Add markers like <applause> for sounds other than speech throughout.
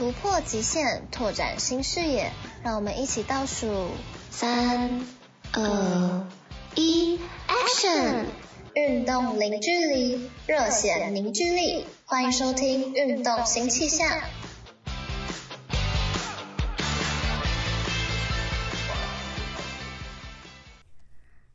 突破极限，拓展新视野，让我们一起倒数三、二、一，Action！运动零距离，热血凝聚力，欢迎收听《运动新气象》。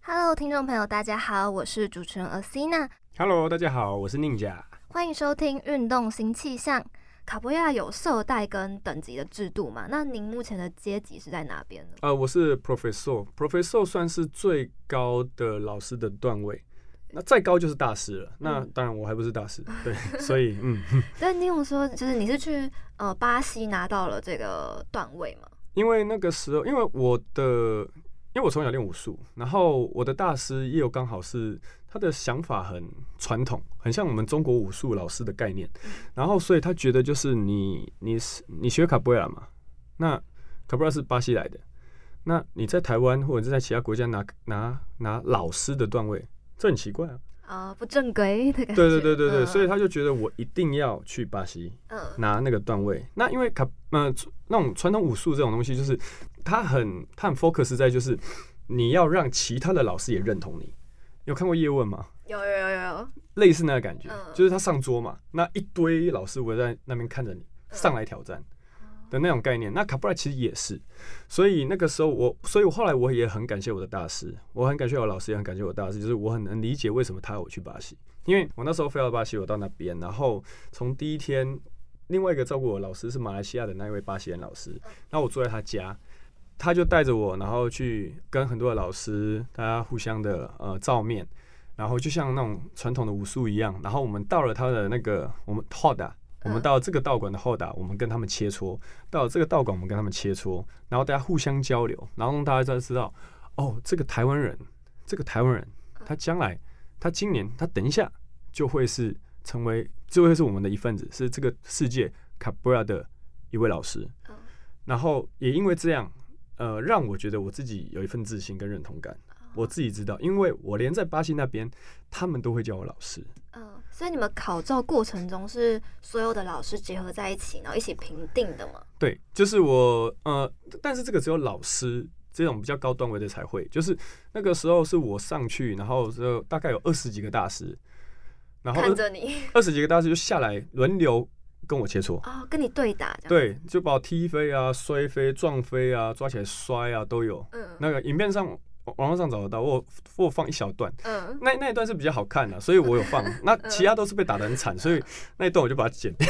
Hello，听众朋友，大家好，我是主持人 Asina。Hello，大家好，我是 Ninja。欢迎收听《运动新气象》。卡布亚有社代跟等级的制度嘛？那您目前的阶级是在哪边呢？呃，我是 Professor，Professor 算是最高的老师的段位，那再高就是大师了。嗯、那当然我还不是大师，<laughs> 对，所以嗯。<laughs> 但你有说，就是你是去呃巴西拿到了这个段位吗？因为那个时候，因为我的。因为我从小练武术，然后我的大师也有刚好是他的想法很传统，很像我们中国武术老师的概念，然后所以他觉得就是你你是你学卡布拉嘛，那卡布拉是巴西来的，那你在台湾或者是在其他国家拿拿拿老师的段位，这很奇怪啊。啊，不正规的感觉。对对对对对，所以他就觉得我一定要去巴西，拿那个段位。那因为卡呃那种传统武术这种东西，就是他很他很 focus 在就是你要让其他的老师也认同你。有看过叶问吗？有有有有，类似那个感觉，就是他上桌嘛，那一堆老师围在那边看着你上来挑战。的那种概念，那卡布拉其实也是，所以那个时候我，所以我后来我也很感谢我的大师，我很感谢我老师，也很感谢我大师，就是我很能理解为什么他要我去巴西，因为我那时候飞到巴西，我到那边，然后从第一天，另外一个照顾我老师是马来西亚的那一位巴西人老师，那我住在他家，他就带着我，然后去跟很多的老师，大家互相的呃照面，然后就像那种传统的武术一样，然后我们到了他的那个我们 Hoda。我们到这个道馆的后打，我们跟他们切磋；到这个道馆，我们跟他们切磋，然后大家互相交流，然后让大家都知道，哦，这个台湾人，这个台湾人，他将来，他今年，他等一下就会是成为，就会是我们的一份子，是这个世界卡布拉的一位老师。然后也因为这样，呃，让我觉得我自己有一份自信跟认同感。我自己知道，因为我连在巴西那边，他们都会叫我老师。嗯，所以你们考照过程中是所有的老师结合在一起，然后一起评定的吗？对，就是我呃，但是这个只有老师这种比较高段位的才会。就是那个时候是我上去，然后就大概有二十几个大师，然后看着你二十几个大师就下来轮流跟我切磋哦，跟你对打，对，就把我踢飞啊、摔飞、撞飞啊、抓起来摔啊都有。嗯，那个影片上。网络上找得到，我我放一小段，嗯，那那一段是比较好看的，所以我有放。<laughs> 那其他都是被打的很惨，所以那一段我就把它剪掉。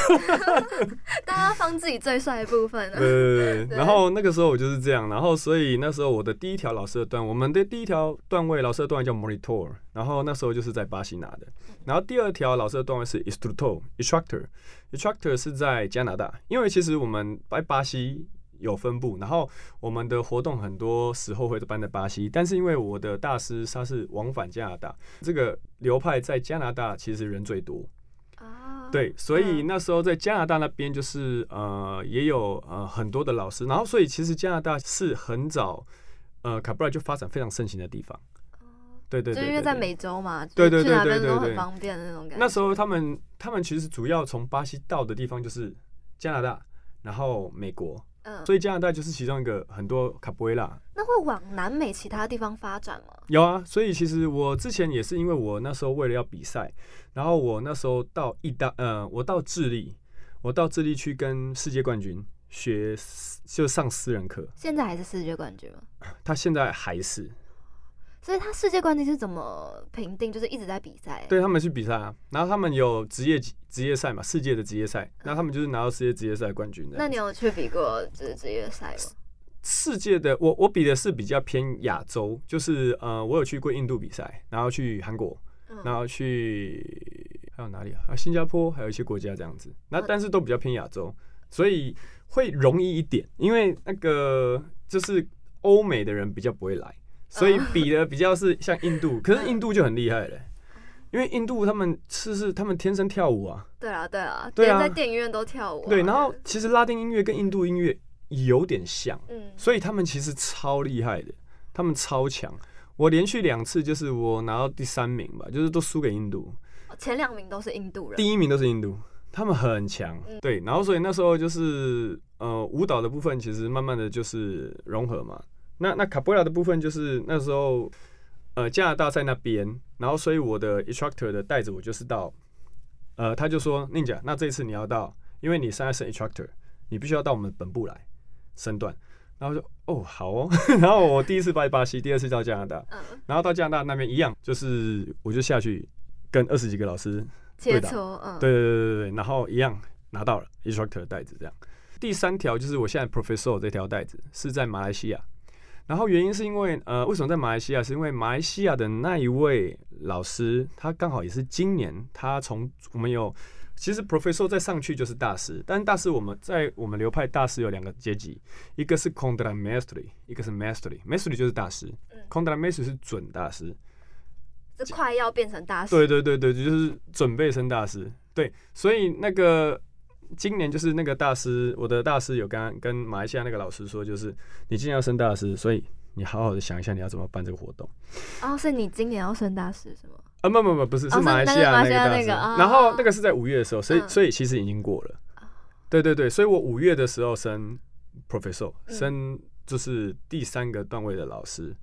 <laughs> 大家放自己最帅的部分。对对对。然后那个时候我就是这样，然后所以那时候我的第一条老师的段，我们的第一条段位老师的段位叫 Monitor，然后那时候就是在巴西拿的。然后第二条老师的段位是 Instructor，Instructor，Instructor 是在加拿大，因为其实我们在巴西。有分布，然后我们的活动很多时候会搬在巴西，但是因为我的大师他是往返加拿大，这个流派在加拿大其实人最多啊，对，所以那时候在加拿大那边就是呃也有呃很多的老师，然后所以其实加拿大是很早呃卡布拉就发展非常盛行的地方，对对对，就因为在美洲嘛，对对对对对对，都很方便的那种感觉。那时候他们他们其实主要从巴西到的地方就是加拿大，然后美国。所以加拿大就是其中一个很多卡布维拉。那会往南美其他地方发展吗？有啊，所以其实我之前也是因为我那时候为了要比赛，然后我那时候到意大，呃，我到智利，我到智利去跟世界冠军学，就上私人课。现在还是世界冠军吗？他现在还是。所以他世界冠军是怎么评定？就是一直在比赛。对，他们去比赛啊，然后他们有职业职业赛嘛，世界的职业赛，那他们就是拿到世界职业赛冠军的。那你有去比过职职业赛吗？世界的我我比的是比较偏亚洲，就是呃，我有去过印度比赛，然后去韩国，然后去还有哪里啊？啊，新加坡还有一些国家这样子。那但是都比较偏亚洲，所以会容易一点，因为那个就是欧美的人比较不会来，所以比的比较是像印度，可是印度就很厉害了，因为印度他们是是他们天生跳舞啊，对啊对啊，对啊，连在电影院都跳舞，对，然后其实拉丁音乐跟印度音乐有点像，嗯，所以他们其实超厉害的，他们超强，我连续两次就是我拿到第三名吧，就是都输给印度，前两名都是印度人，第一名都是印度。他们很强，对，然后所以那时候就是呃舞蹈的部分，其实慢慢的就是融合嘛。那那卡布拉的部分就是那时候呃加拿大在那边，然后所以我的 instructor 的带着我就是到，呃他就说 Ninja，那这一次你要到，因为你现在是 instructor，你必须要到我们本部来升段。然后就哦好哦，<laughs> 然后我第一次拜巴西，第二次到加拿大，然后到加拿大那边一样，就是我就下去跟二十几个老师。切磋，嗯，对对对对对，然后一样拿到了 instructor 的袋子，这样。第三条就是我现在 professor 这条袋子是在马来西亚，然后原因是因为呃，为什么在马来西亚？是因为马来西亚的那一位老师，他刚好也是今年他从我们有其实 professor 再上去就是大师，但是大师我们在我们流派大师有两个阶级，一个是 contramaestre，一个是 maestre，maestre 就是大师，contramaestre 是准大师。这快要变成大师，对对对对，就是准备升大师。对，所以那个今年就是那个大师，我的大师有跟跟马来西亚那个老师说，就是你今年要升大师，所以你好好的想一下你要怎么办这个活动。哦，是你今年要升大师是吗？啊，不不不，不是，是马来西亚那个大师。然后那个是在五月的时候，所以所以其实已经过了。对对对，所以我五月的时候升 professor，升就是第三个段位的老师。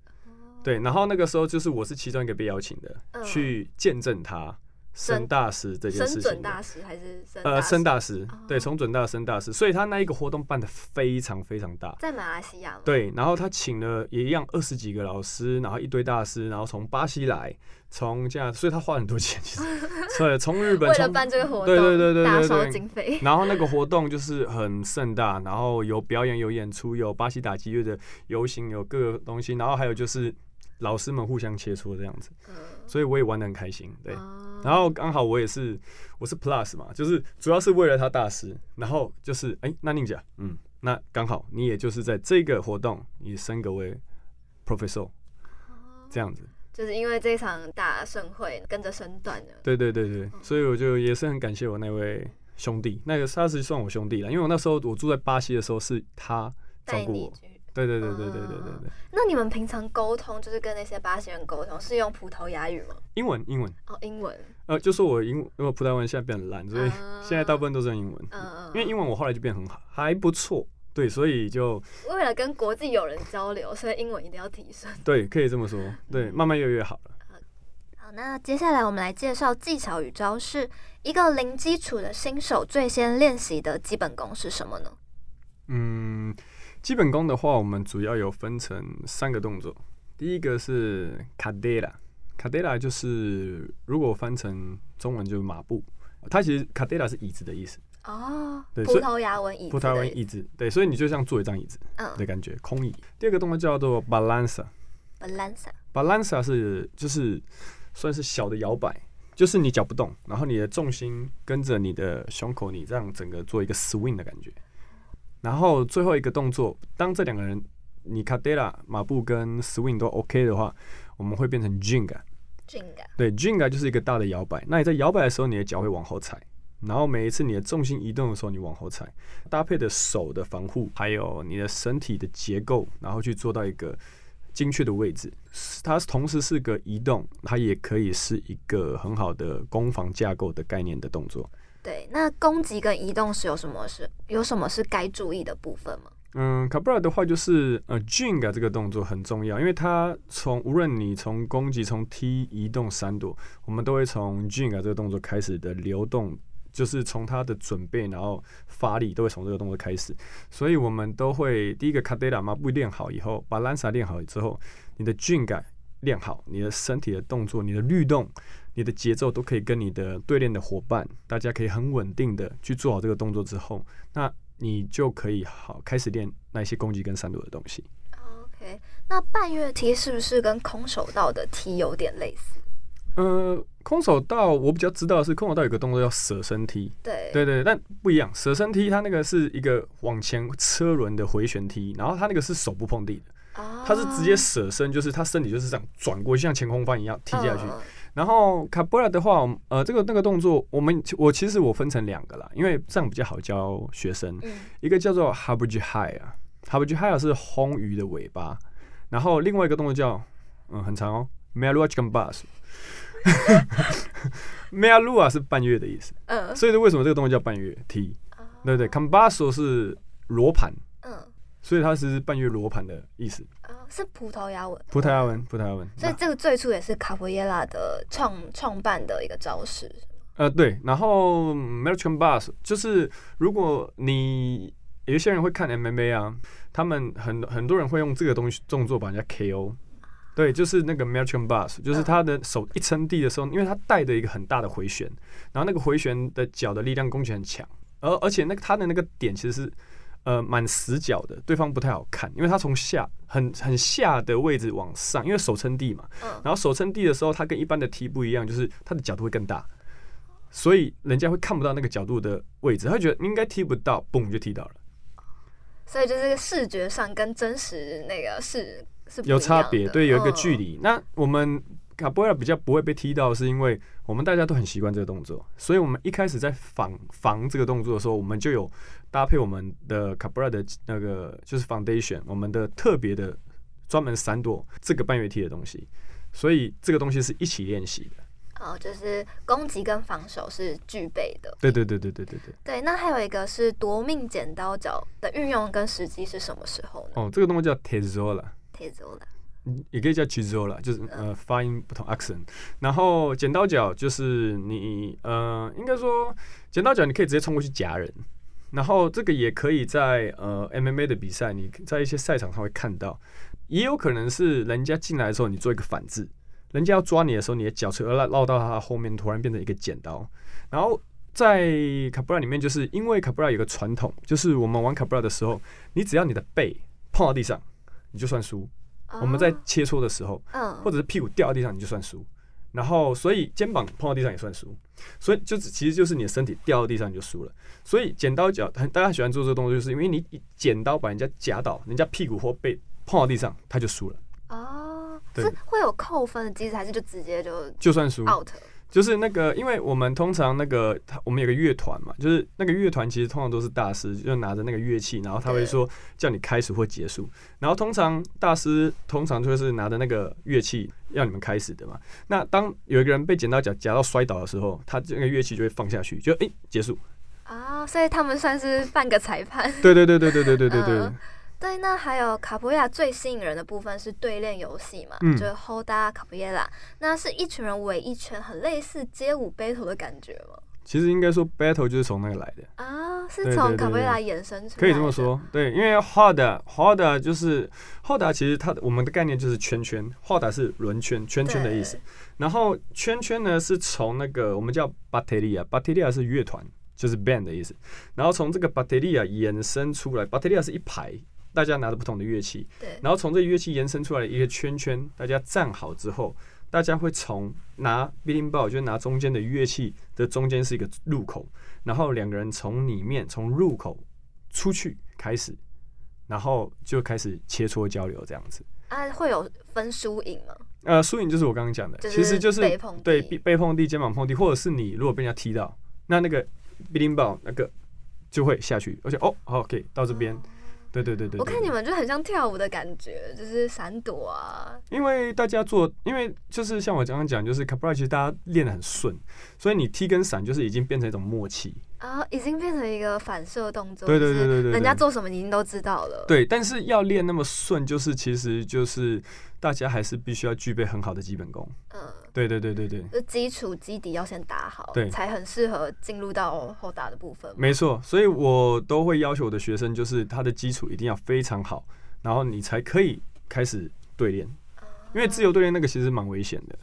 对，然后那个时候就是我是其中一个被邀请的，嗯、去见证他升大师这件事情。升准大师还是升呃升大师？对，从准大升大师，所以他那一个活动办的非常非常大，在马来西亚。对，然后他请了也一样二十几个老师，然后一堆大师，然后从巴西来，从这样，所以他花很多钱，其实，<laughs> 对从日本为了办这个活动，对对对对对，大烧经费。然后那个活动就是很盛大，然后有表演、有演出、有巴西打击乐的游行，有各个东西，然后还有就是。老师们互相切磋这样子，所以我也玩的很开心。对，然后刚好我也是，我是 Plus 嘛，就是主要是为了他大师，然后就是哎、欸，那宁姐，嗯，那刚好你也就是在这个活动，你升格为 Professor，这样子，就是因为这场大盛会跟着升段的。对对对对，所以我就也是很感谢我那位兄弟，那个他是算我兄弟了，因为我那时候我住在巴西的时候是他照顾我。对对对对对对对对。那你们平常沟通，就是跟那些巴西人沟通，是用葡萄牙语吗？英文，英文。哦，英文。呃，就是我英，因为葡萄牙文现在变很烂，所以现在大部分都是用英文。嗯嗯。因为英文我后来就变很好，还不错。对，所以就为了跟国际友人交流，所以英文一定要提升。对，可以这么说。对，慢慢越来越好了。好，那接下来我们来介绍技巧与招式。一个零基础的新手最先练习的基本功是什么呢？嗯。基本功的话，我们主要有分成三个动作。第一个是 cadera，cadera 就是如果翻成中文就是马步。它其实 cadera 是椅子的意思。哦，对，葡萄牙文椅子。葡萄牙文椅子，对，所以你就像坐一张椅子的感觉，空椅。第二个动作叫做 balanza，balanza，balanza 是就是算是小的摇摆，就是你脚不动，然后你的重心跟着你的胸口，你这样整个做一个 swing 的感觉。然后最后一个动作，当这两个人你 cadera 马步跟 swing 都 OK 的话，我们会变成 jinga。jinga 对 jinga 就是一个大的摇摆。那你在摇摆的时候，你的脚会往后踩，然后每一次你的重心移动的时候，你往后踩，搭配的手的防护，还有你的身体的结构，然后去做到一个精确的位置。它同时是个移动，它也可以是一个很好的攻防架构的概念的动作。对，那攻击跟移动是有什么是有什么是该注意的部分吗？嗯，卡布拉的话就是呃 j i n g 这个动作很重要，因为它从无论你从攻击、从踢、移动、闪躲，我们都会从 j i n g 这个动作开始的流动，就是从它的准备，然后发力都会从这个动作开始，所以我们都会第一个 Cadera 马步练好以后，把 Lanza 练好之后，你的 j i n g 练好，你的身体的动作，你的律动。你的节奏都可以跟你的对练的伙伴，大家可以很稳定的去做好这个动作之后，那你就可以好开始练那些攻击跟闪躲的东西。OK，那半月踢是不是跟空手道的踢有点类似？呃，空手道我比较知道的是空手道有个动作叫舍身踢，对对对，但不一样，舍身踢它那个是一个往前车轮的回旋踢，然后它那个是手不碰地的，它是直接舍身，就是他身体就是这样转过去，像前空翻一样踢下去。然后卡布拉的话，呃，这个那个动作，我们我其实我分成两个啦，因为这样比较好教学生，一个叫做 Habuji Hai 啊，Habuji Hai 是魟鱼的尾巴，然后另外一个动作叫，嗯，很长哦，Mealua Kambas。<laughs> <laughs> Mealua 是半月的意思，嗯，所以为什么这个动作叫半月？踢？对不对 c a m b a s o 是罗盘，嗯，所以它是半月罗盘的意思。是葡萄牙文，葡萄牙文，葡萄牙文。所以这个最初也是卡佛耶拉的创创办的一个招式。呃，对。然后 Mealua Kambas 就是如果你有一些人会看 MMA 啊，他们很很多人会用这个东西动作把人家 KO。对，就是那个 Mealua Kambas，就是他的手一撑地的时候，因为他带着一个很大的回旋，然后那个回旋的脚的力量攻击很强，而而且那个他的那个点其实是呃蛮死角的，对方不太好看，因为他从下很很下的位置往上，因为手撑地嘛，然后手撑地的时候，他跟一般的踢不一样，就是他的角度会更大，所以人家会看不到那个角度的位置，他会觉得应该踢不到，嘣就踢到了，所以就是视觉上跟真实那个是。有差别，对，有一个距离。那我们卡布拉比较不会被踢到，是因为我们大家都很习惯这个动作，所以我们一开始在防防这个动作的时候，我们就有搭配我们的卡布拉的那个就是 foundation，我们的特别的专门闪躲这个半月踢的东西，所以这个东西是一起练习的。哦，就是攻击跟防守是具备的。对对对对对对对。对，那还有一个是夺命剪刀脚的运用跟时机是什么时候呢？哦，这个动作叫 tezola。也可以叫 Chizola，就是呃发音不同 accent。然后剪刀脚就是你呃应该说剪刀脚你可以直接冲过去夹人，然后这个也可以在呃 MMA 的比赛，你在一些赛场上会看到，也有可能是人家进来的时候你做一个反制，人家要抓你的时候，你的脚侧绕绕到他后面，突然变成一个剪刀。然后在卡布拉里面，就是因为卡布拉有个传统，就是我们玩卡布拉的时候，你只要你的背碰到地上。你就算输。我们在切磋的时候，嗯或者是屁股掉到地上，你就算输。然后，所以肩膀碰到地上也算输。所以，就其实就是你的身体掉到地上你就输了。所以，剪刀脚，大家喜欢做这个动作，就是因为你剪刀把人家夹倒，人家屁股或背碰到地上，他就输了。哦，是会有扣分的机制，还是就直接就就算输 out？就是那个，因为我们通常那个，我们有个乐团嘛，就是那个乐团其实通常都是大师，就拿着那个乐器，然后他会说叫你开始或结束，然后通常大师通常就是拿着那个乐器要你们开始的嘛。那当有一个人被剪刀脚夹到摔倒的时候，他这个乐器就会放下去，就哎、欸、结束。啊，所以他们算是半个裁判。对对对对对对对对对。呃 <laughs> 对，那还有卡普亚最吸引人的部分是对练游戏嘛，嗯、就是 Roda Capoeira，那是一群人围一圈，很类似街舞 battle 的感觉吗？其实应该说 battle 就是从那个来的啊，是从卡普亚衍生出来的。可以这么说，对，因为 hoda hoda 就是 hoda，其实它我们的概念就是圈圈，hoda 是轮圈圈圈的意思，然后圈圈呢是从那个我们叫 Bateria，Bateria 是乐团，就是 band 的意思，然后从这个 Bateria 衍生出来，Bateria 是一排。大家拿着不同的乐器，对，然后从这乐器延伸出来的一个圈圈，大家站好之后，大家会从拿 b i l l i n g ball，就是拿中间的乐器的中间是一个入口，然后两个人从里面从入口出去开始，然后就开始切磋交流这样子。啊，会有分输赢吗？呃，输赢就是我刚刚讲的，其实就是对背碰地、肩膀碰地，或者是你如果被人家踢到，那那个 b i l l i n g ball 那个就会下去，而且哦，好，OK，到这边。对对对对，我看你们就很像跳舞的感觉，就是闪躲啊。因为大家做，因为就是像我刚刚讲，就是 Capoeira 其实大家练得很顺，所以你踢跟闪就是已经变成一种默契啊，已经变成一个反射动作。对对对对对，人家做什么你已经都知道了。对，但是要练那么顺，就是其实就是大家还是必须要具备很好的基本功。嗯。对对对对对，就基础基底要先打好，对，才很适合进入到后打的部分。没错，所以我都会要求我的学生，就是他的基础一定要非常好，然后你才可以开始对练，因为自由对练那个其实蛮危险的。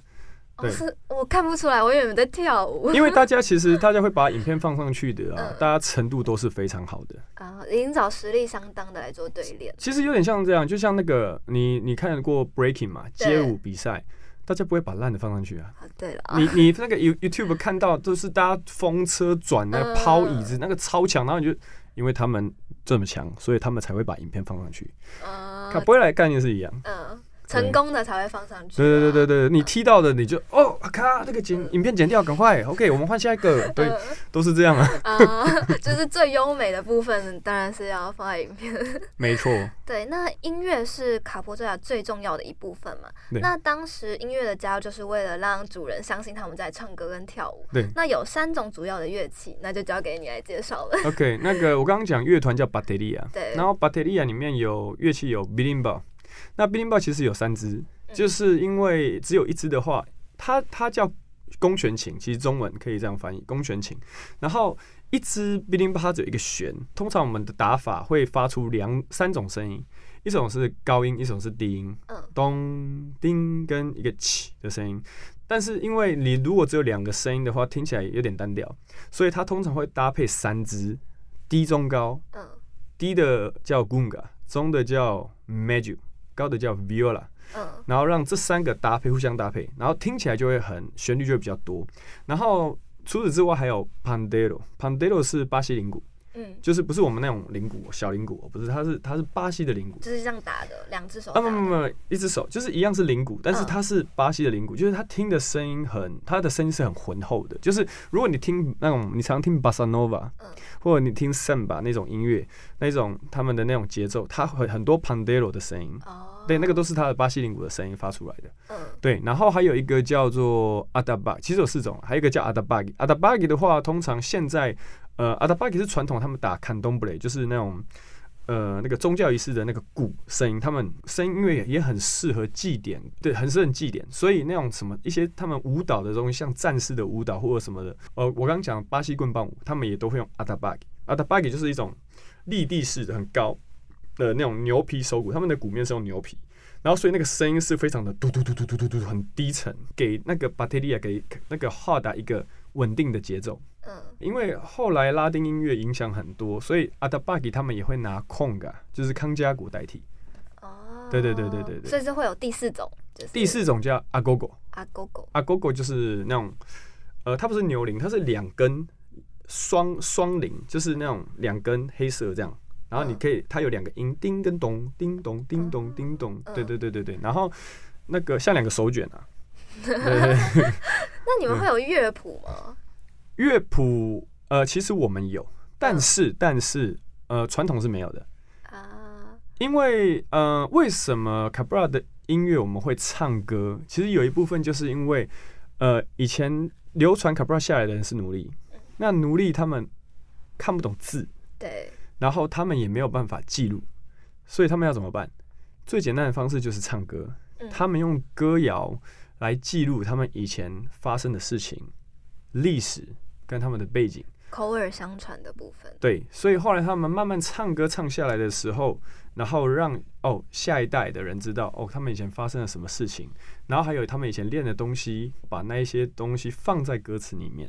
对，是我看不出来，我以为你在跳舞。因为大家其实 <laughs> 大家会把影片放上去的啊，大家程度都是非常好的啊，已经找实力相当的来做对练。其实有点像这样，就像那个你你看过 breaking 嘛，街舞比赛。大家不会把烂的放上去啊。啊对了，你你那个 You YouTube 看到都是大家风车转那个抛椅子，那个超强，然后你就因为他们这么强，所以他们才会把影片放上去。啊，不会来概念是一样。嗯。成功的才会放上去。对对对对对，你踢到的你就哦，咔，那个剪影片剪掉，赶快，OK，我们换下一个。对，都是这样啊。啊，就是最优美的部分，当然是要放在影片。没错。对，那音乐是卡波最亚最重要的一部分嘛？那当时音乐的加入就是为了让主人相信他们在唱歌跟跳舞。对。那有三种主要的乐器，那就交给你来介绍了。OK，那个我刚刚讲乐团叫巴特利亚。对。然后巴特利亚里面有乐器有 Berimbau。那 Berimbau 其实有三只，就是因为只有一只的话，它它叫弓弦琴，其实中文可以这样翻译，弓弦琴。然后一只 Berimbau 它只有一个弦，通常我们的打法会发出两三种声音，一种是高音，一种是低音，咚叮跟一个起的声音。但是因为你如果只有两个声音的话，听起来有点单调，所以它通常会搭配三支，低中高，低的叫 Gunga，中的叫 Medio。高的叫 viola，嗯，然后让这三个搭配互相搭配，然后听起来就会很旋律就会比较多。然后除此之外还有 pandeiro，pandeiro 是巴西铃鼓。嗯，就是不是我们那种铃鼓，小铃鼓，不是，它是它是巴西的铃鼓，就是这样打的，两只手。啊不不不，一只手，就是一样是铃鼓，但是它是巴西的铃鼓，就是它听的声音很，它的声音是很浑厚的。就是如果你听那种，你常听 bossa nova，或者你听 samba 那种音乐，那种他们的那种节奏，它很很多 pandeiro 的声音。哦，对，那个都是它的巴西铃鼓的声音发出来的。嗯，对，然后还有一个叫做 atabaque，其实有四种，还有一个叫 atabaque，atabaque 的话，通常现在。呃，阿达巴吉是传统，他们打坎东布雷，就是那种呃那个宗教仪式的那个鼓声音，他们声音因为也很适合祭典，对，很适合祭典，所以那种什么一些他们舞蹈的东西，像战士的舞蹈或者什么的，呃，我刚刚讲巴西棍棒舞，他们也都会用阿达巴吉，阿达巴吉就是一种立地式的很高的那种牛皮手鼓，他们的鼓面是用牛皮，然后所以那个声音是非常的嘟嘟嘟嘟嘟嘟嘟很低沉，给那个巴特利亚给那个哈达一个稳定的节奏。嗯，因为后来拉丁音乐影响很多，所以阿达巴吉他们也会拿空嘎，就是康加鼓代替。哦，对对对对对对，所以是会有第四种，就是、第四种叫阿哥哥。阿哥哥，阿哥哥就是那种，呃，它不是牛铃，它是两根双双铃，就是那种两根黑色这样，然后你可以，它有两个音，叮跟咚，叮咚叮咚叮咚，对对对对对，然后那个像两个手卷啊。<laughs> 那你们会有乐谱吗？乐谱呃，其实我们有，但是但是呃，传统是没有的啊。因为呃，为什么卡布拉的音乐我们会唱歌？其实有一部分就是因为呃，以前流传卡布拉下来的人是奴隶，那奴隶他们看不懂字，对，然后他们也没有办法记录，所以他们要怎么办？最简单的方式就是唱歌，他们用歌谣来记录他们以前发生的事情、历史。跟他们的背景，口耳相传的部分，对，所以后来他们慢慢唱歌唱下来的时候，然后让哦下一代的人知道哦他们以前发生了什么事情，然后还有他们以前练的东西，把那一些东西放在歌词里面。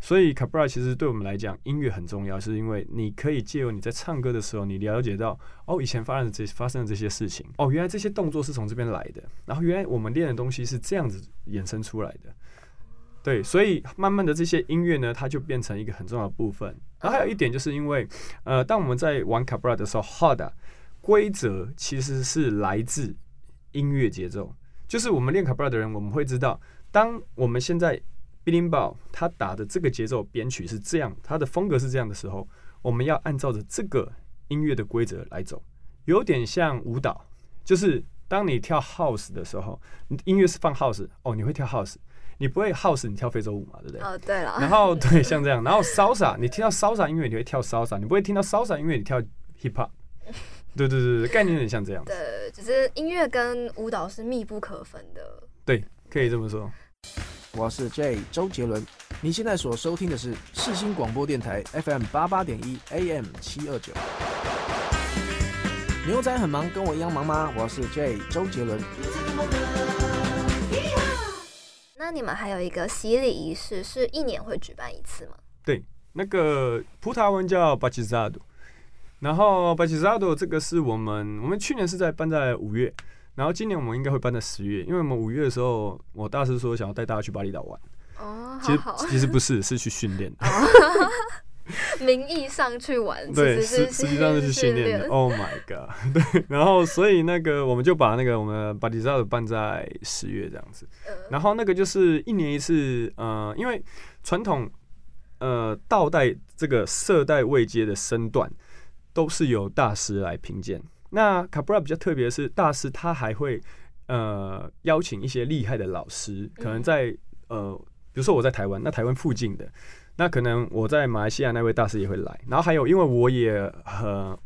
所以卡布拉其实对我们来讲，音乐很重要，是因为你可以借由你在唱歌的时候，你了解到哦以前发生的这些发生的这些事情，哦原来这些动作是从这边来的，然后原来我们练的东西是这样子衍生出来的。对，所以慢慢的这些音乐呢，它就变成一个很重要的部分。然后还有一点，就是因为，呃，当我们在玩卡布拉的时候，Roda 规则其实是来自音乐节奏。就是我们练卡布拉的人，我们会知道，当我们现在 Berimbau 他打的这个节奏编曲是这样，他的风格是这样的时候，我们要按照着这个音乐的规则来走，有点像舞蹈。就是当你跳 House 的时候，音乐是放 House，哦，你会跳 House。你不会 house，你跳非洲舞嘛，对不对？哦，对了。然后 <laughs> 对，像这样，然后 salsa，你听到 salsa 音乐，你会跳 salsa，你不会听到 salsa 音乐，你跳 hip hop。<laughs> 对对对对，概念有点像这样。对，只是音乐跟舞蹈是密不可分的。对，可以这么说。我是 Jay 周杰伦，你现在所收听的是世新广播电台 FM 八八点一 AM 七二九。牛仔很忙，跟我一样忙吗？我是 Jay 周杰伦。那你们还有一个洗礼仪式，是一年会举办一次吗？对，那个葡萄牙文叫 batizado，然后 batizado 这个是我们我们去年是在办在五月，然后今年我们应该会搬在十月，因为我们五月的时候，我大师说想要带大家去巴厘岛玩。哦，其实其实不是，是去训练。<laughs> 名义上去玩，对，实实实际上是去训练的。Oh my god！<laughs> 对，然后所以那个我们就把那个我们巴厘岛办在十月这样子，然后那个就是一年一次，呃，因为传统呃倒带这个色带位阶的身段都是由大师来评鉴。那卡布拉比较特别的是，大师他还会呃邀请一些厉害的老师，可能在呃比如说我在台湾，那台湾附近的。那可能我在马来西亚那位大师也会来，然后还有因为我也很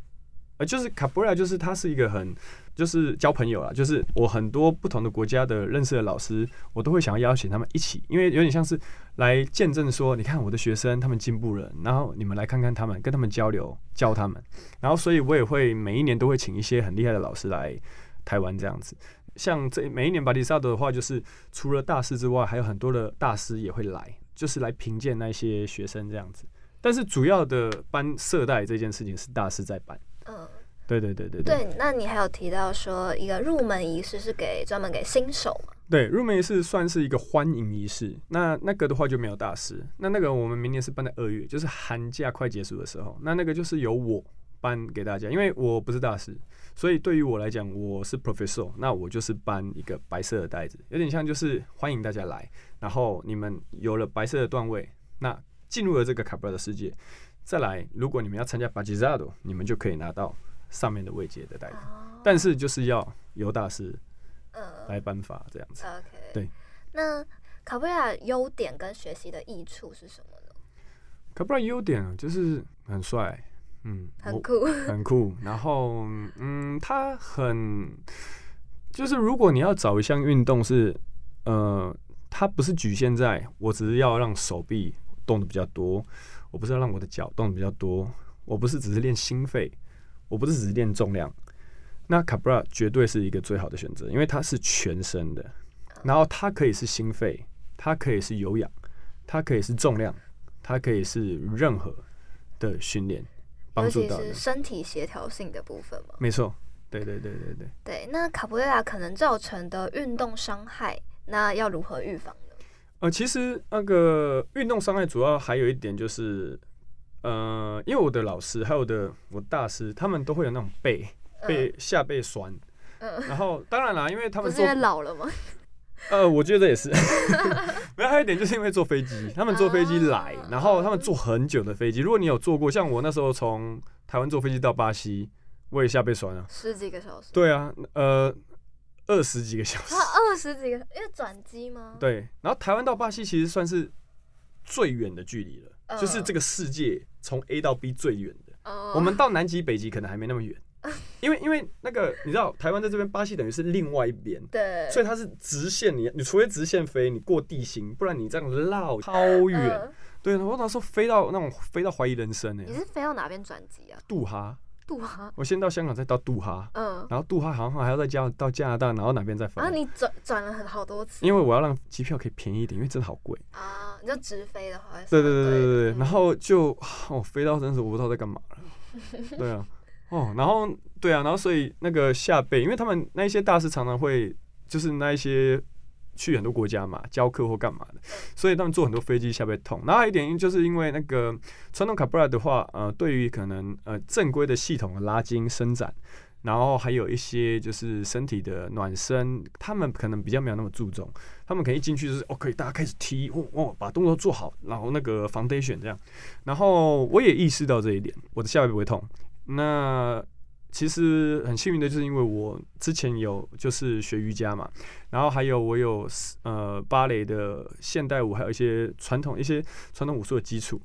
呃，就是卡布拉，就是他是一个很就是交朋友啦，就是我很多不同的国家的认识的老师，我都会想要邀请他们一起，因为有点像是来见证说，你看我的学生他们进步了，然后你们来看看他们，跟他们交流，教他们，然后所以我也会每一年都会请一些很厉害的老师来台湾这样子，像这每一年巴里萨德的话，就是除了大师之外，还有很多的大师也会来。就是来评鉴那些学生这样子，但是主要的班色带这件事情是大师在办。嗯，对对对对对。对，那你还有提到说一个入门仪式是给专门给新手嘛？对，入门仪式算是一个欢迎仪式。那那个的话就没有大师。那那个我们明年是办在二月，就是寒假快结束的时候。那那个就是由我颁给大家，因为我不是大师，所以对于我来讲，我是 professor，那我就是搬一个白色的袋子，有点像就是欢迎大家来。然后你们有了白色的段位，那进入了这个卡布拉的世界，再来，如果你们要参加巴吉萨多，你们就可以拿到上面的位阶的代表，哦，但是就是要由大师来颁发这样子。对。那卡布拉优点跟学习的益处是什么呢？卡布拉优点就是很帅，嗯，很酷，<laughs> 很酷。然后，嗯，他很，就是如果你要找一项运动是，呃。它不是局限在我只是要让手臂动的比较多，我不是要让我的脚动的比较多，我不是只是练心肺，我不是只是练重量。那卡布拉绝对是一个最好的选择，因为它是全身的，然后它可以是心肺，它可以是有氧，它可以是重量，它可以是任何的训练，帮助到是身体协调性的部分吗？没错，对对对对对。对，那卡布拉可能造成的运动伤害。那要如何预防呢？呃，其实那个运动伤害主要还有一点就是，呃，因为我的老师还有的我大师，他们都会有那种背背下背酸，嗯，然后当然啦，因为他们不是因为老了吗？呃，我觉得也是，<laughs> 没有还有一点就是因为坐飞机，他们坐飞机来，然后他们坐很久的飞机，如果你有坐过，像我那时候从台湾坐飞机到巴西，我也下背酸啊，十几个小时，对啊，呃。二十几个小时，二十几个，因为转机吗？对，然后台湾到巴西其实算是最远的距离了，呃，就是这个世界从 A 到 B 最远的。呃。我们到南极、北极可能还没那么远，呃，因为因为那个你知道，台湾在这边，巴西等于是另外一边，对，所以它是直线，你你除非直线飞，你过地心，不然你这样绕超远，呃。对，我那时候飞到那种飞到怀疑人生呢，欸。你是飞到哪边转机啊？杜哈。杜哈，我先到香港，再到杜哈，嗯，然后杜哈好像还要再加到加拿大，然后哪边再飞？啊，你转转了很好多次，因为我要让机票可以便宜一点，因为真的好贵啊。你就直飞的话，对对对对对对，然后就哦飞到真是我不知道在干嘛了，<laughs> 对啊，哦，然后对啊，然后所以那个下贝，因为他们那一些大师常常会就是那一些。去很多国家嘛，教课或干嘛的，所以他们坐很多飞机下背痛。然后还有一点，就是因为那个传统卡布拉的话，呃，对于可能呃正规的系统的拉筋伸展，然后还有一些就是身体的暖身，他们可能比较没有那么注重。他们可能一进去就是 OK，大家开始踢，哦哦，把动作做好，然后那个 foundation 这样。然后我也意识到这一点，我的下背不会痛。那其实很幸运的就是因为我之前有就是学瑜伽嘛，然后还有我有呃芭蕾的现代舞，还有一些传统一些传统武术的基础，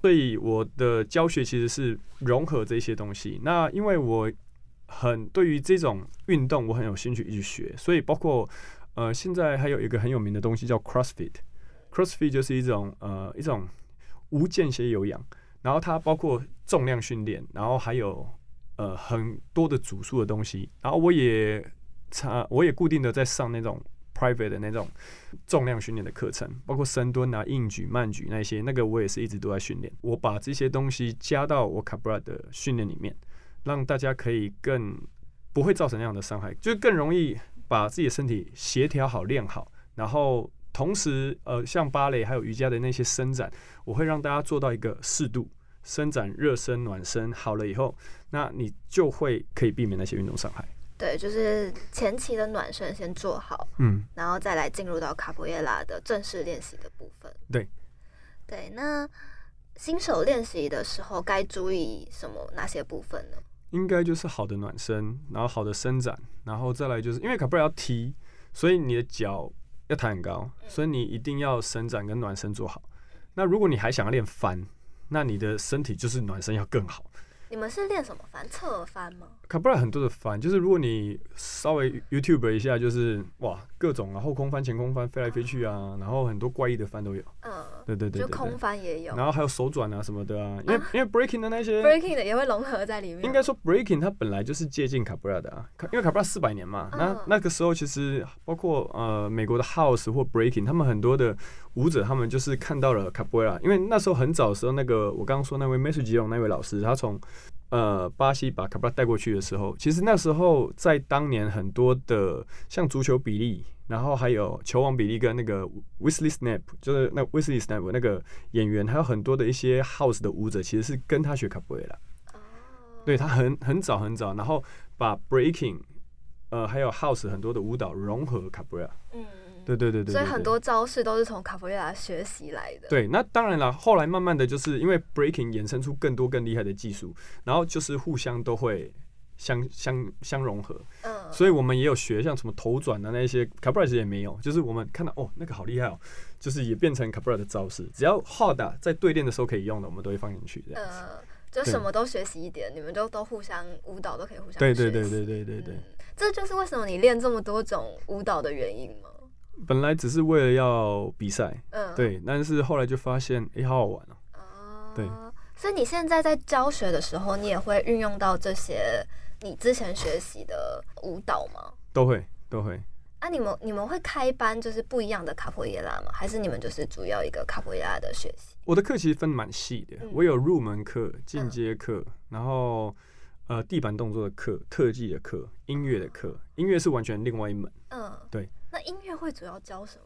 所以我的教学其实是融合这些东西。那因为我很对于这种运动我很有兴趣一直学，所以包括呃现在还有一个很有名的东西叫 CrossFit，CrossFit 就是一种呃一种无间歇有氧，然后它包括重量训练，然后还有。呃，很多的组数的东西，然后我也差，我也固定的在上那种 private 的那种重量训练的课程，包括深蹲啊、硬举、慢举那些，那个我也是一直都在训练。我把这些东西加到我卡布拉的训练里面，让大家可以更不会造成那样的伤害，就更容易把自己的身体协调好、练好，然后同时呃，像芭蕾还有瑜伽的那些伸展，我会让大家做到一个适度伸展、热身、暖身好了以后，那你就会可以避免那些运动伤害。对，就是前期的暖身先做好，嗯，然后再来进入到卡波耶拉的正式练习的部分。对，对，那新手练习的时候该注意什么？哪些部分呢？应该就是好的暖身，然后好的伸展，然后再来就是因为卡布拉要踢，所以你的脚要抬很高，所以你一定要伸展跟暖身做好。那如果你还想要练翻，那你的身体就是暖身要更好。你们是练什么翻？侧翻吗？卡布拉很多的翻，就是如果你稍微 YouTube 一下，就是哇，各种啊，后空翻、前空翻、飞来飞去啊，然后很多怪异的翻都有。嗯，对对对，就空翻也有。然后还有手转啊什么的啊，因为因为 breaking 的那些 breaking 的也会融合在里面。应该说 breaking 它本来就是接近卡布拉的啊，因为卡布拉四百年嘛，那那个时候其实包括呃美国的 house 或 breaking，他们很多的舞者他们就是看到了卡布拉，因为那时候很早的时候，那个我刚刚说那位 m e s s a g e 那位老师，他从呃，巴西把卡布拉带过去的时候，其实那时候在当年很多的像足球比利，然后还有球王比利跟那个 Wesley Snipes，就是那 Wesley Snipes 那个演员，还有很多的一些 House 的舞者，其实是跟他学卡布拉。对，他很很早很早，然后把 Breaking，呃，还有 House 很多的舞蹈融合卡布拉。嗯。对对对对，所以很多招式都是从卡波耶拉学习来的。对，那当然了，后来慢慢的就是因为 breaking 衍生出更多更厉害的技术，然后就是互相都会相相相融合。嗯，所以我们也有学像什么头转的那一些卡布拉也没有，就是我们看到哦那个好厉害哦，就是也变成卡布拉的招式，只要 hard 在对练的时候可以用的，我们都会放进去这样子。嗯，就什么都学习一点，你们就都互相舞蹈都可以互相学习。对对对对对对对，嗯，这就是为什么你练这么多种舞蹈的原因吗？本来只是为了要比赛，嗯，对，但是后来就发现，哎、欸，好好玩哦、喔。哦，对，所以你现在在教学的时候，你也会运用到这些你之前学习的舞蹈吗？都会，都会。啊，你们你们会开班，就是不一样的卡波耶拉吗？还是你们就是主要一个卡波耶拉的学习？我的课其实分蛮细的，嗯、我有入门课、进阶课，嗯、然后呃地板动作的课、特技的课、音乐的课，音乐是完全另外一门。嗯，对。那音乐会主要教什么？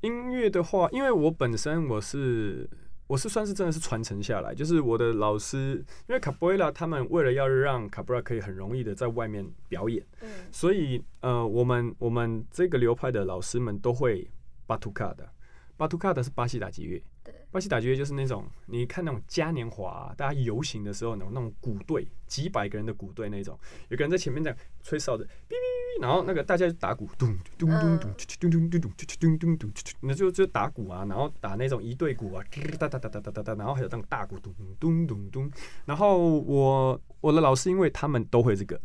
音乐的话，因为我本身我是我是算是真的是传承下来，就是我的老师，因为卡布拉他们为了要让卡布拉可以很容易的在外面表演，嗯，所以呃，我们我们这个流派的老师们都会巴图卡的，巴图卡的是巴西打击乐。巴西打击乐就是那种，你看那种嘉年华、大家游行的时候，那种那种鼓队，几百个人的鼓队那种，有个人在前面在吹哨子，哔哔哔，然后那个大家就打鼓，咚咚咚咚咚咚咚咚咚咚咚咚，那就就打鼓啊，然后打那种一对鼓啊，哒哒哒哒哒哒哒，然后还有那种大鼓，咚咚咚咚，然后我我的老师，因为他们都会这个。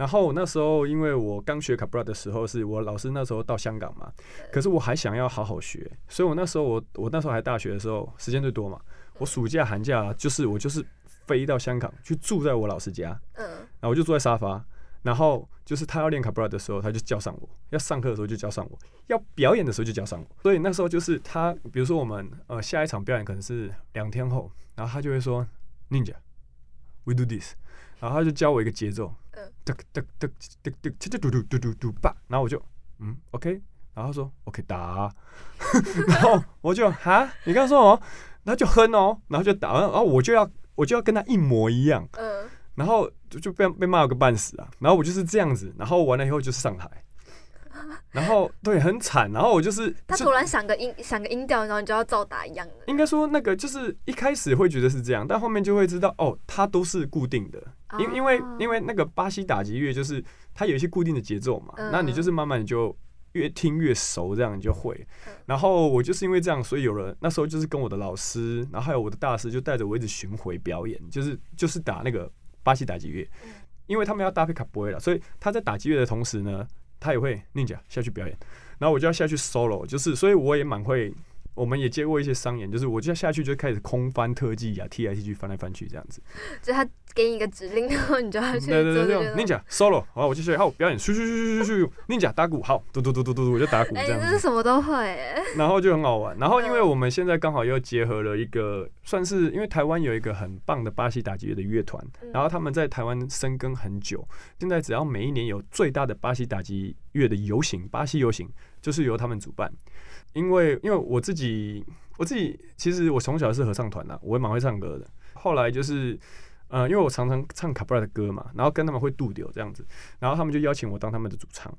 然后那时候，因为我刚学卡布拉的时候，是我老师那时候到香港嘛，可是我还想要好好学，所以我那时候我我那时候还大学的时候，时间最多嘛，我暑假寒假就是我就是飞到香港去住在我老师家，嗯，然后我就坐在沙发，然后就是他要练卡布拉的时候，他就叫上我，要上课的时候就叫上我，要表演的时候就叫上我，所以那时候就是他，比如说我们呃下一场表演可能是两天后，然后他就会说，Ninja，we do this，然后他就教我一个节奏。哒哒哒哒哒哒嘟嘟嘟嘟嘟吧，然后我就嗯，OK，然后他说 OK 打，<laughs> 然后我就哈，你刚刚说哦，然后就哼哦，然后就打，然后我就要我就要跟他一模一样，嗯，然后就就被被骂了个半死啊，然后我就是这样子，然后完了以后就上台。<laughs> 然后对，很惨。然后我就是他突然想个音，想个音调，然后你就要照打一样的。应该说那个就是一开始会觉得是这样，但后面就会知道哦，它都是固定的。因因为因为那个巴西打击乐就是它有一些固定的节奏嘛，那你就是慢慢你就越听越熟，这样你就会。然后我就是因为这样，所以有了那时候就是跟我的老师，然后还有我的大师就带着我一直巡回表演，就是就是打那个巴西打击乐，因为他们要搭配卡波埃拉，所以他在打击乐的同时呢。他也会念假下去表演，然后我就要下去 solo，就是所以我也蛮会我们也接过一些商演，就是我就下去就开始空翻特技啊，踢来踢去，翻来翻去这样子。就他给你一个指令，然后你就要去做。对对对对，Ninja solo，好，我继续，好，表演，咻咻咻咻咻咻，Ninja 打鼓，好，嘟嘟嘟嘟嘟，我就打鼓这样子。哎，这是什么都会。然后就很好玩。然后因为我们现在刚好又结合了一个，算是因为台湾有一个很棒的巴西打击乐的乐团，然后他们在台湾深耕很久，现在只要每一年有最大的巴西打击乐的游行，巴西游行就是由他们主办。因为因为我自己我自己其实我从小是合唱团的，我也蛮会唱歌的。后来就是呃，因为我常常唱卡布拉的歌嘛，然后跟他们会度丢这样子，然后他们就邀请我当他们的主唱，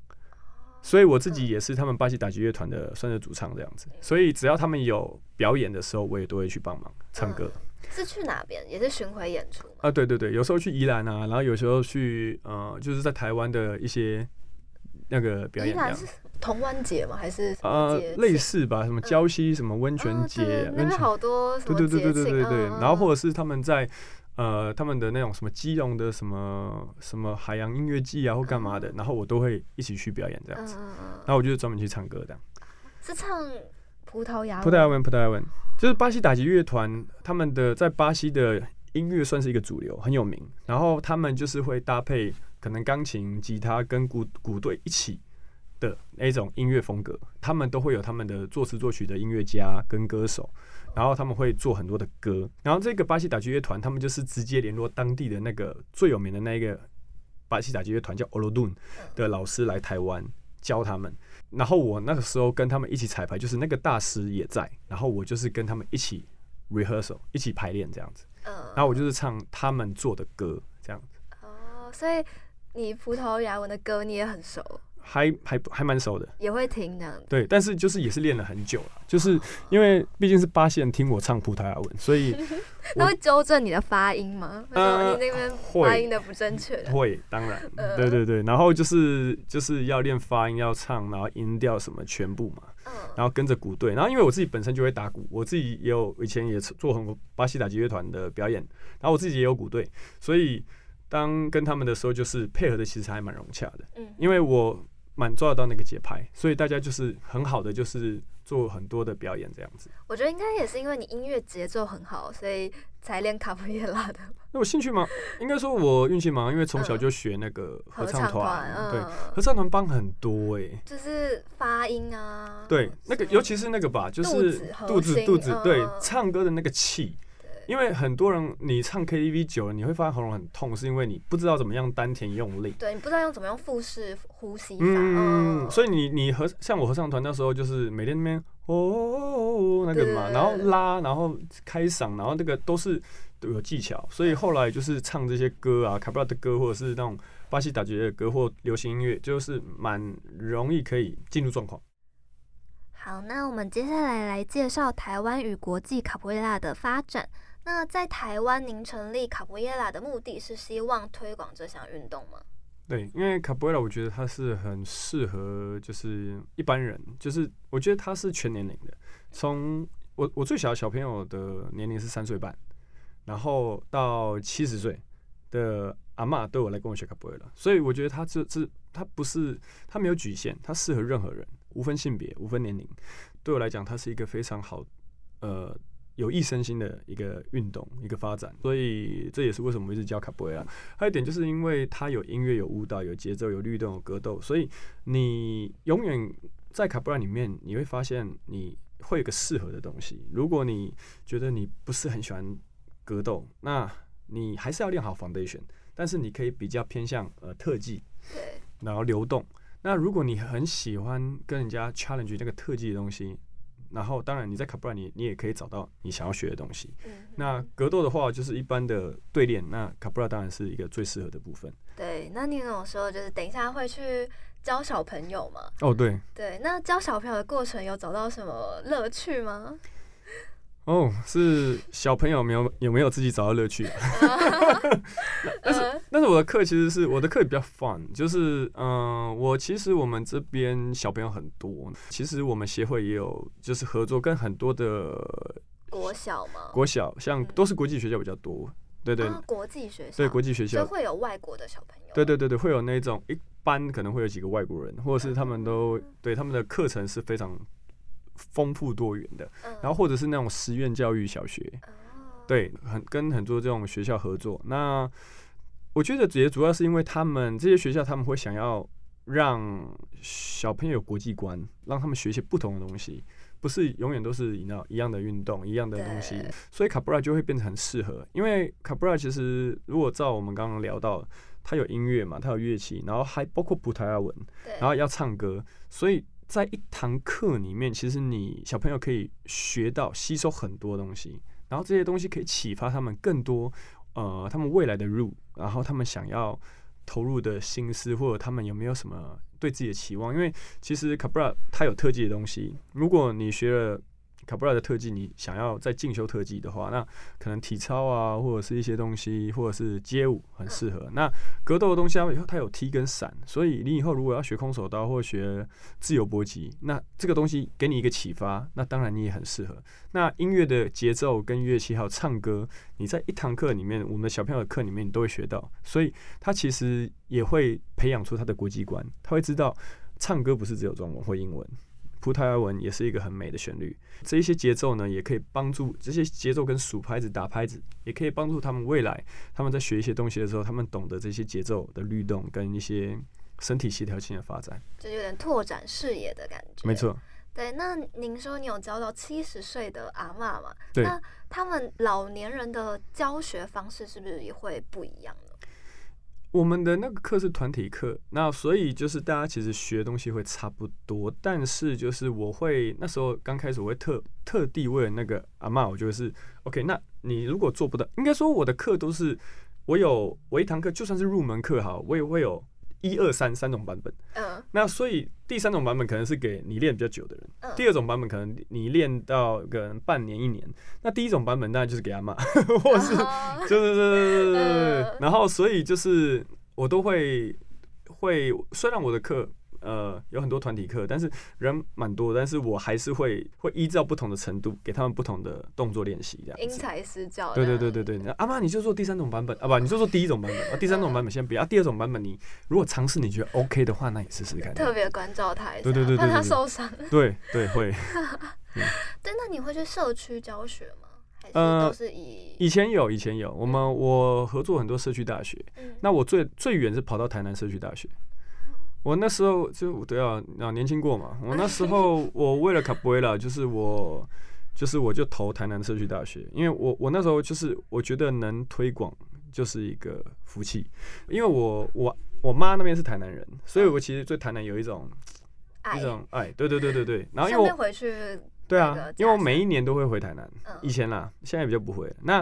所以我自己也是他们巴西打击乐团的算是主唱这样子。所以只要他们有表演的时候，我也都会去帮忙唱歌。嗯、是去哪边？也是巡回演出啊？对对对，有时候去宜兰啊，然后有时候去呃，就是在台湾的一些那个表演这样。同湾节吗？还是呃类似吧？什么礁溪什么温泉节？那边好多对对对对对对对。然后或者是他们在呃他们的那种什么基隆的什么什么海洋音乐季啊或干嘛的，然后我都会一起去表演这样子。然后我就专门去唱歌的。是唱葡萄牙葡萄牙文葡萄牙文，就是巴西打击乐团他们的在巴西的音乐算是一个主流，很有名。然后他们就是会搭配可能钢琴、吉他跟鼓鼓队一起。的那种音乐风格，他们都会有他们的作词作曲的音乐家跟歌手，然后他们会做很多的歌，然后这个巴西打击乐团，他们就是直接联络当地的那个最有名的那个巴西打击乐团叫 Olodun 的老师来台湾教他们，然后我那个时候跟他们一起彩排，就是那个大师也在，然后我就是跟他们一起 rehearsal 一起排练这样子，然后我就是唱他们做的歌这样子。哦，所以你葡萄牙文的歌你也很熟。还还还蛮熟的，也会听的。对，但是就是也是练了很久了，就是因为毕竟是巴西人听我唱葡萄牙文，所以 <laughs> 他会纠正你的发音吗？呃，你那边发音的不正确。会，当然，对对对。然后就是就是要练发音，要唱，然后音调什么全部嘛。然后跟着鼓队，然后因为我自己本身就会打鼓，我自己也有以前也做很多巴西打击乐团的表演，然后我自己也有鼓队，所以当跟他们的时候，就是配合的其实还蛮融洽的。嗯，因为我。蛮抓得到那个节拍，所以大家就是很好的，就是做很多的表演这样子。我觉得应该也是因为你音乐节奏很好，所以才练卡布耶拉的。那我兴趣吗？应该说我运气嘛，因为从小就学那个合唱团，嗯、对，合唱团帮很多哎、欸，就是发音啊，对，那个尤其是那个吧，就是肚子肚子，对，唱歌的那个气。因为很多人，你唱 KTV 久了，你会发现喉咙很痛，是因为你不知道怎么样丹田用力。对，你不知道用怎么样腹式呼吸法。嗯，所以你你合像我合唱团那时候，就是每天那边哦那个嘛，然后拉，然后开嗓，然后那个都是都有技巧。所以后来就是唱这些歌啊，卡布拉的歌，或者是那种巴西打击乐的歌或流行音乐，就是蛮容易可以进入状况。好，那我们接下来来介绍台湾与国际卡布瑞拉的发展。那在台湾，您成立卡布耶拉的目的是希望推广这项运动吗？对，因为卡布耶拉，我觉得它是很适合，就是一般人，就是我觉得它是全年龄的。从我我最小的小朋友的年龄是三岁半，然后到七十岁的阿嬷都有来跟我学卡布耶拉，所以我觉得它这这它不是它没有局限，它适合任何人，无分性别，无分年龄。对我来讲，它是一个非常好，呃。有益身心的一个运动，一个发展，所以这也是为什么我一直教卡布埃拉。还有一点就是因为它有音乐、有舞蹈、有节奏、有律动、有格斗，所以你永远在卡布埃拉里面，你会发现你会有个适合的东西。如果你觉得你不是很喜欢格斗，那你还是要练好 foundation，但是你可以比较偏向呃特技，然后流动。那如果你很喜欢跟人家 challenge 那个特技的东西。然后，当然你在卡布拉，你你也可以找到你想要学的东西。嗯、那格斗的话，就是一般的对练。那卡布拉当然是一个最适合的部分。对，那你那种时候就是等一下会去教小朋友嘛？哦，对。对，那教小朋友的过程有找到什么乐趣吗？哦，是小朋友没有有没有自己找到乐趣？<laughs> 但是但是我的课其实是我的课也比较 fun，就是嗯、呃，我其实我们这边小朋友很多，其实我们协会也有就是合作跟很多的国小嘛，国小像都是国际学校比较多，对对，啊、国际学校。对国际学校。会有外国的小朋友，对对对对，会有那种一般可能会有几个外国人，或者是他们都对他们的课程是非常。丰富多元的，然后或者是那种实验教育小学，对，很跟很多这种学校合作。那我觉得也主要是因为他们这些学校他们会想要让小朋友有国际观，让他们学一些不同的东西。不是永远都是一样一样的运动，一样的东西，所以卡布拉就会变得很适合。因为卡布拉其实如果照我们刚刚聊到，它有音乐嘛，它有乐器，然后还包括葡萄牙文，然后要唱歌，所以在一堂课里面，其实你小朋友可以学到吸收很多东西，然后这些东西可以启发他们更多呃他们未来的路，然后他们想要投入的心思，或者他们有没有什么。对自己的期望，因为其实卡布拉它有特技的东西。如果你学了卡布拉的特技，你想要再进修特技的话，那可能体操啊，或者是一些东西，或者是街舞很适合。那格斗的东西，它有踢跟闪，所以你以后如果要学空手道或学自由搏击，那这个东西给你一个启发，那当然你也很适合。那音乐的节奏跟乐器还有唱歌，你在一堂课里面，我们的小朋友的课里面你都会学到，所以他其实也会培养出他的国际观，他会知道唱歌不是只有中文或英文。葡萄牙文也是一个很美的旋律，这一些节奏呢，也可以帮助这些节奏跟数拍子、打拍子，也可以帮助他们未来他们在学一些东西的时候，他们懂得这些节奏的律动跟一些身体协调性的发展，就有点拓展视野的感觉。没错，对。那您说你有教到七十岁的阿嬷嘛？对。那他们老年人的教学方式是不是也会不一样呢？我们的那个课是团体课，那所以就是大家其实学东西会差不多，但是就是我会那时候刚开始我会特特地为了那个阿妈，我觉得是 OK。那你如果做不到，应该说我的课都是我有我一堂课就算是入门课好，我也会有。一二三三种版本，嗯，那所以第三种版本可能是给你练比较久的人，嗯，第二种版本可能你练到个半年一年，那第一种版本当然就是给阿妈，<laughs> 或是就是是是，然后所以就是我都会会，虽然我的课。呃，有很多团体课，但是人蛮多，但是我还是会会依照不同的程度给他们不同的动作练习，这样因材施教。对对对对对，阿妈你就做第三种版本啊，不，你就做第一种版本啊，第三种版本先不要，啊，第二种版本你如果尝试你觉得 OK 的话，那你试试看。特别关照他一下，对对对，怕他受伤。对对会。对，<laughs> 那你会去社区教学吗？还是都是以？以前有，以前有，我们我合作很多社区大学，那我最最远是跑到台南社区大学。我那时候就对啊，啊年轻过嘛。<laughs> 我那时候我为了卡布埃拉，就是我就是我就投台南社区大学，因为我我那时候就是我觉得能推广就是一个福气，因为我我我妈那边是台南人，所以我其实对台南有一种一种爱，对对对对对。然后因为我回去。对啊，因为我每一年都会回台南，以前啦，现在比较不会。那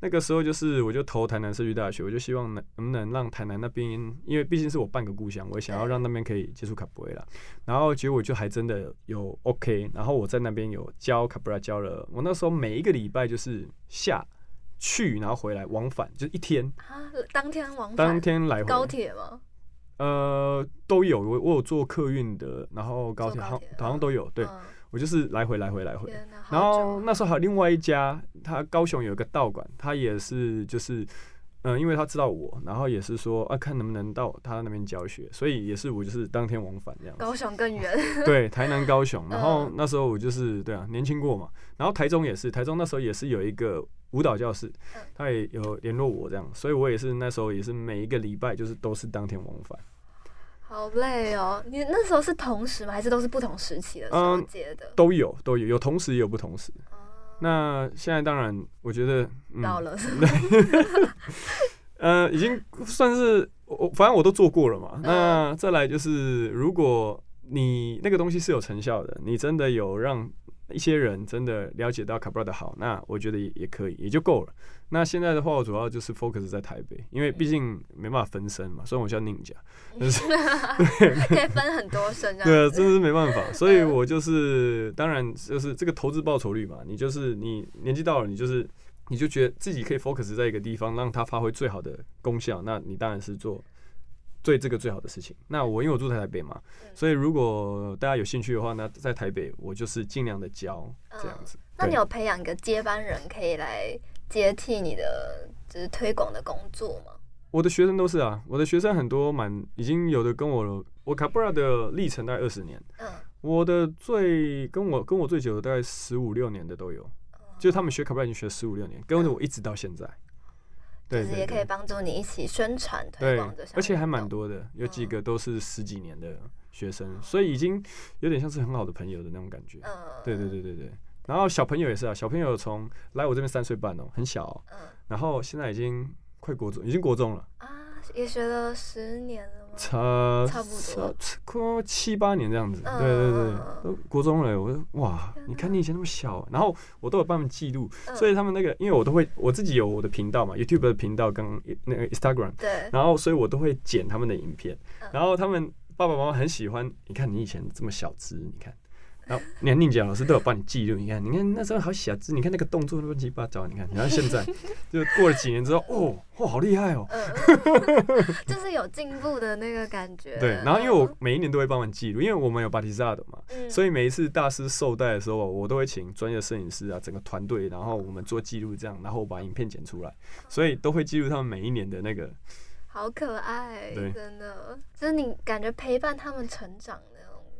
那个时候就是，我就投台南社区大学，我就希望能能不能让台南那边，因为毕竟是我半个故乡，我也想要让那边可以接触卡布埃拉。然后结果就还真的有 OK，然后我在那边有教卡布埃拉，教了我那时候每一个礼拜就是下去，然后回来往返，就一天。当天往返，当天来回高铁吗？呃，都有，我我有坐客运的，然后高铁好好像都有，对。我就是来回来回来回，然后那时候还有另外一家，他高雄有一个道馆，他也是就是，嗯，因为他知道我，然后也是说啊，看能不能到他那边教学，所以也是我就是当天往返这样。高雄更远。<laughs> 对，台南高雄，然后那时候我就是对啊，年轻过嘛，然后台中也是，台中那时候也是有一个舞蹈教室，他也有联络我这样，所以我也是那时候也是每一个礼拜就是都是当天往返。好累哦！你那时候是同时吗？还是都是不同时期的时候接的？嗯，都有，都有，有同时也有不同时。嗯，那现在当然，我觉得、嗯、到了 <laughs> <laughs> 呃，已经算是我，反正我都做过了嘛。那再来就是，如果你那个东西是有成效的，你真的有让一些人真的了解到卡布拉的好，那我觉得也也可以，也就够了。那现在的话，我主要就是 focus 在台北，因为毕竟没办法分身嘛。虽然我叫宁家，<laughs> 但是可以分很多身，对啊，真是没办法。所以我就是，当然就是这个投资报酬率嘛。你就是你年纪到了，你就是你就觉得自己可以 focus 在一个地方，让它发挥最好的功效。那你当然是做最这个最好的事情。那我因为我住在台北嘛，所以如果大家有兴趣的话，那在台北我就是尽量的教这样子。那你有培养一个接班人可以来？接替你的就是推广的工作吗？我的学生都是啊，我的学生很多蛮已经有的跟我我卡布拉的历程大概二十年，嗯，我的最跟我跟我最久的大概十五六年的都有，就是他们学卡布拉已经学十五六年，跟着我一直到现在。对，就是也可以帮助你一起宣传推广这项运动。而且还蛮多的，有几个都是十几年的学生，所以已经有点像是很好的朋友的那种感觉。对对对对对。然后小朋友也是啊，小朋友从来我这边三岁半哦，很小嗯，然后现在已经快国中，已经国中了啊。也学了十年了吗？差差不多，快七八年这样子。对对对，都国中了。我说哇，你看你以前那么小，然后我都有帮他们记录，所以他们那个，因为我都会我自己有我的频道嘛，YouTube 的频道跟那个 Instagram，对，然后所以我都会剪他们的影片，然后他们爸爸妈妈很喜欢，你看你以前这么小只，你看。然后连宁姐老师都有帮你记录，你看，你看那时候好小只，你看那个动作乱七八糟，你看，然后现在 <laughs> 就过了几年之后，哦，哇，好厉害哦，<laughs> 就是有进步的那个感觉。对，然后因为我每一年都会帮忙记录，因为我们有巴提萨的嘛，所以每一次大师授带的时候，我都会请专业摄影师啊，整个团队，然后我们做记录，这样，然后我把影片剪出来，所以都会记录他们每一年的那个。好可爱，真的，就是你感觉陪伴他们成长。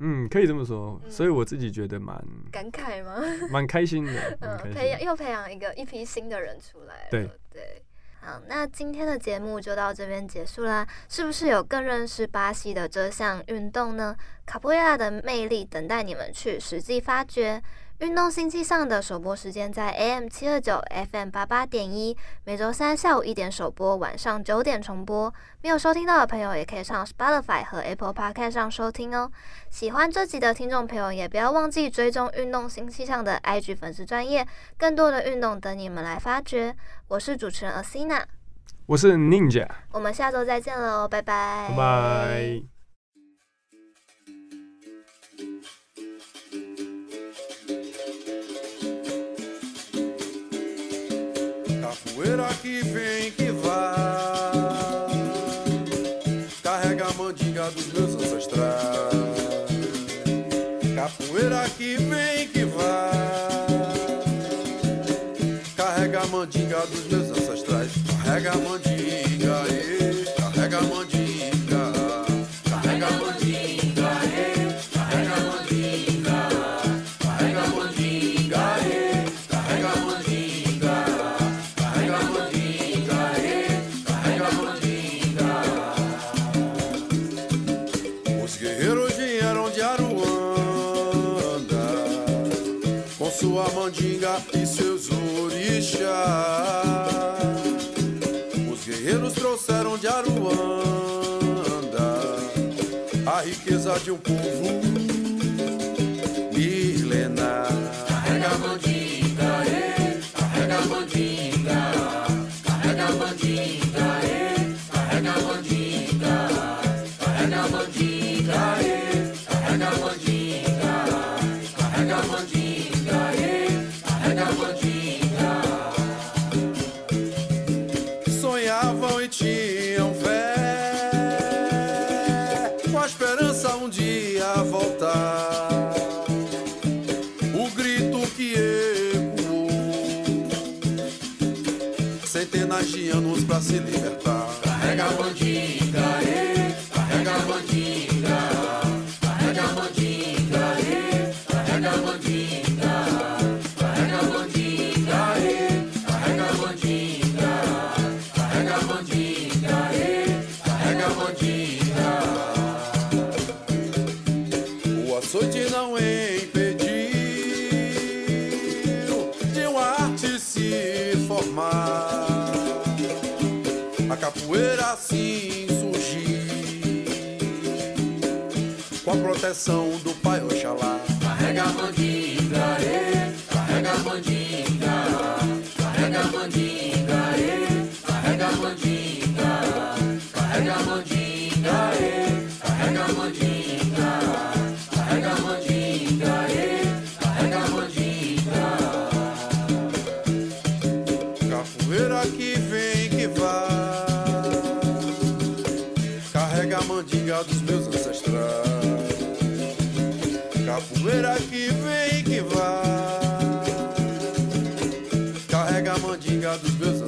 嗯，可以这么说，所以我自己觉得蛮感慨吗？蛮开心的。<laughs> 嗯，培养又培养一个一批新的人出来。对对，好，那今天的节目就到这边结束啦。是不是有更认识巴西的这项运动呢？卡布亚的魅力等待你们去实际发掘。运动星期上的首播时间在 AM 七二九 FM 八八点一，每周三下午一点首播，晚上九点重播。没有收听到的朋友，也可以上 Spotify 和 Apple Podcast 上收听哦。喜欢这集的听众朋友，也不要忘记追踪运动星期上的 IG 粉丝专业，更多的运动等你们来发掘。我是主持人 Asina，我是 Ninja，我们下周再见喽，拜拜，拜拜。poeira que vem que vai. Carrega a mandinga dos meus ancestrais. Capoeira que vem que vai. Carrega a mandinga dos meus ancestrais. Carrega a mandinga, carrega a mandinga. precisar de um povo ver assim surgir. Com a proteção do Pai Oxalá, carrega a manguinha, mandinga dos meus ancestrais. Capoeira que vem e que vai. Carrega a mandinga dos meus